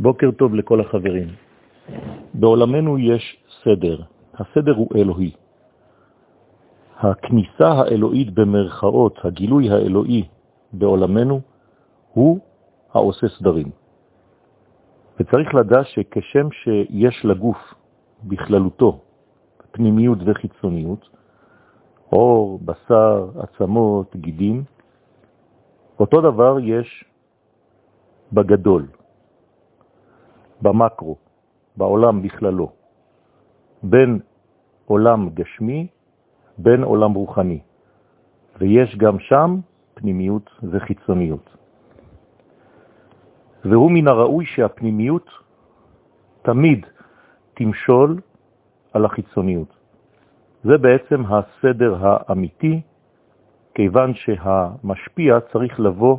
בוקר טוב לכל החברים. בעולמנו יש סדר, הסדר הוא אלוהי. הכניסה האלוהית במרכאות, הגילוי האלוהי בעולמנו, הוא העושה סדרים. וצריך לדעת שכשם שיש לגוף בכללותו פנימיות וחיצוניות, אור, בשר, עצמות, גידים, אותו דבר יש בגדול, במקרו, בעולם בכללו, בין עולם גשמי, בין עולם רוחני, ויש גם שם פנימיות וחיצוניות. והוא מן הראוי שהפנימיות תמיד תמשול על החיצוניות. זה בעצם הסדר האמיתי, כיוון שהמשפיע צריך לבוא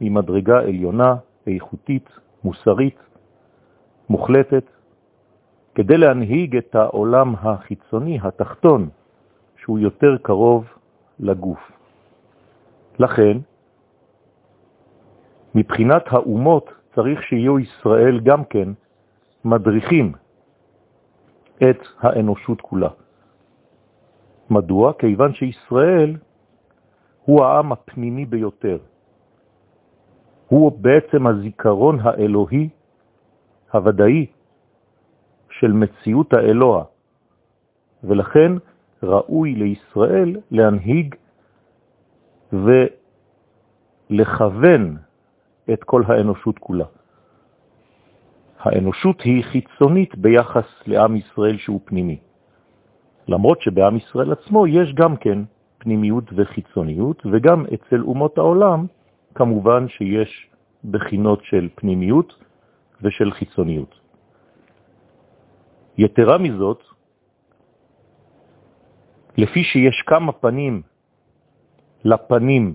ממדרגה עליונה, איכותית, מוסרית, מוחלטת, כדי להנהיג את העולם החיצוני, התחתון, שהוא יותר קרוב לגוף. לכן, מבחינת האומות צריך שיהיו ישראל גם כן מדריכים את האנושות כולה. מדוע? כיוון שישראל הוא העם הפנימי ביותר. הוא בעצם הזיכרון האלוהי הוודאי של מציאות האלוה, ולכן ראוי לישראל להנהיג ולכוון את כל האנושות כולה. האנושות היא חיצונית ביחס לעם ישראל שהוא פנימי. למרות שבעם ישראל עצמו יש גם כן פנימיות וחיצוניות, וגם אצל אומות העולם כמובן שיש בחינות של פנימיות ושל חיצוניות. יתרה מזאת, לפי שיש כמה פנים לפנים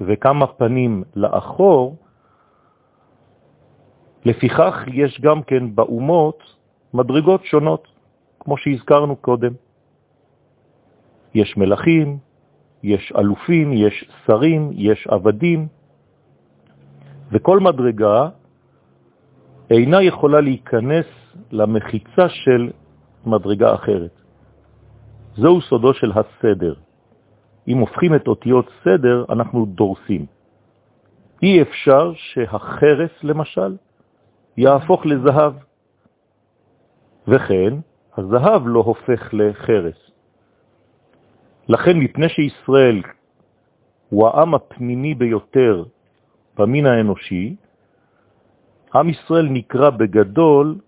וכמה פנים לאחור, לפיכך יש גם כן באומות מדרגות שונות, כמו שהזכרנו קודם. יש מלכים, יש אלופים, יש שרים, יש עבדים, וכל מדרגה אינה יכולה להיכנס למחיצה של מדרגה אחרת. זהו סודו של הסדר. אם הופכים את אותיות סדר, אנחנו דורסים. אי אפשר שהחרס, למשל, יהפוך לזהב, וכן הזהב לא הופך לחרס. לכן, מפני שישראל הוא העם הפנימי ביותר במין האנושי, עם ישראל נקרא בגדול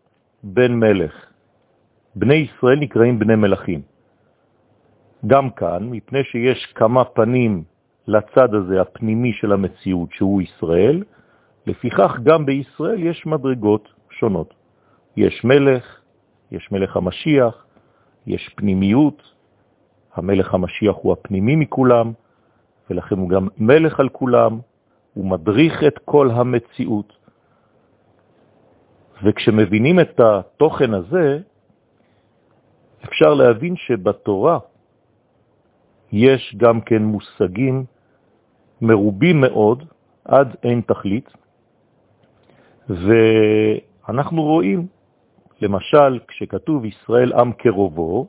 בן מלך. בני ישראל נקראים בני מלכים. גם כאן, מפני שיש כמה פנים לצד הזה הפנימי של המציאות שהוא ישראל, לפיכך גם בישראל יש מדרגות שונות. יש מלך, יש מלך המשיח, יש פנימיות, המלך המשיח הוא הפנימי מכולם, ולכן הוא גם מלך על כולם, הוא מדריך את כל המציאות. וכשמבינים את התוכן הזה, אפשר להבין שבתורה יש גם כן מושגים מרובים מאוד, עד אין תכלית, ואנחנו רואים, למשל, כשכתוב ישראל עם קרובו,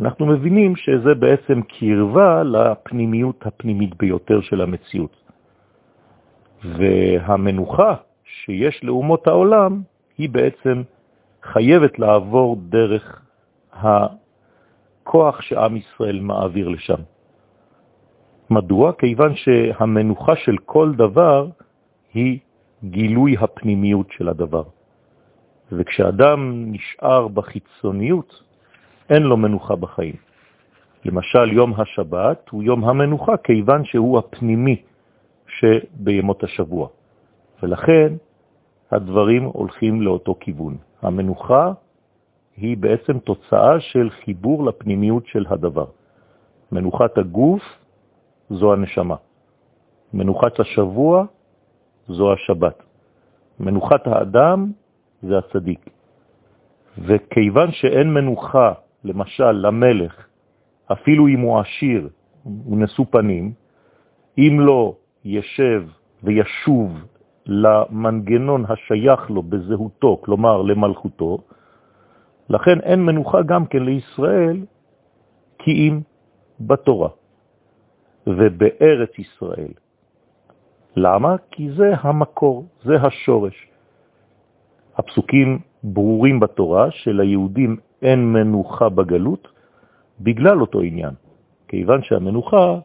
אנחנו מבינים שזה בעצם קרבה לפנימיות הפנימית ביותר של המציאות. והמנוחה שיש לאומות העולם היא בעצם חייבת לעבור דרך הכוח שעם ישראל מעביר לשם. מדוע? כיוון שהמנוחה של כל דבר היא גילוי הפנימיות של הדבר. וכשאדם נשאר בחיצוניות, אין לו מנוחה בחיים. למשל, יום השבת הוא יום המנוחה, כיוון שהוא הפנימי שבימות השבוע. ולכן הדברים הולכים לאותו כיוון. המנוחה היא בעצם תוצאה של חיבור לפנימיות של הדבר. מנוחת הגוף זו הנשמה. מנוחת השבוע זו השבת. מנוחת האדם זה הצדיק. וכיוון שאין מנוחה, למשל, למלך, אפילו אם הוא עשיר, הוא נשוא פנים, אם לא ישב וישוב למנגנון השייך לו בזהותו, כלומר למלכותו, לכן אין מנוחה גם כן לישראל כי אם בתורה ובארץ ישראל. למה? כי זה המקור, זה השורש. הפסוקים ברורים בתורה שליהודים אין מנוחה בגלות בגלל אותו עניין, כיוון שהמנוחה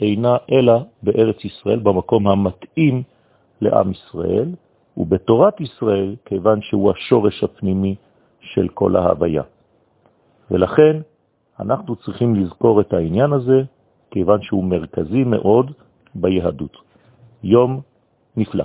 אינה אלא בארץ ישראל, במקום המתאים לעם ישראל, ובתורת ישראל, כיוון שהוא השורש הפנימי של כל ההוויה. ולכן אנחנו צריכים לזכור את העניין הזה, כיוון שהוא מרכזי מאוד ביהדות. יום נפלא.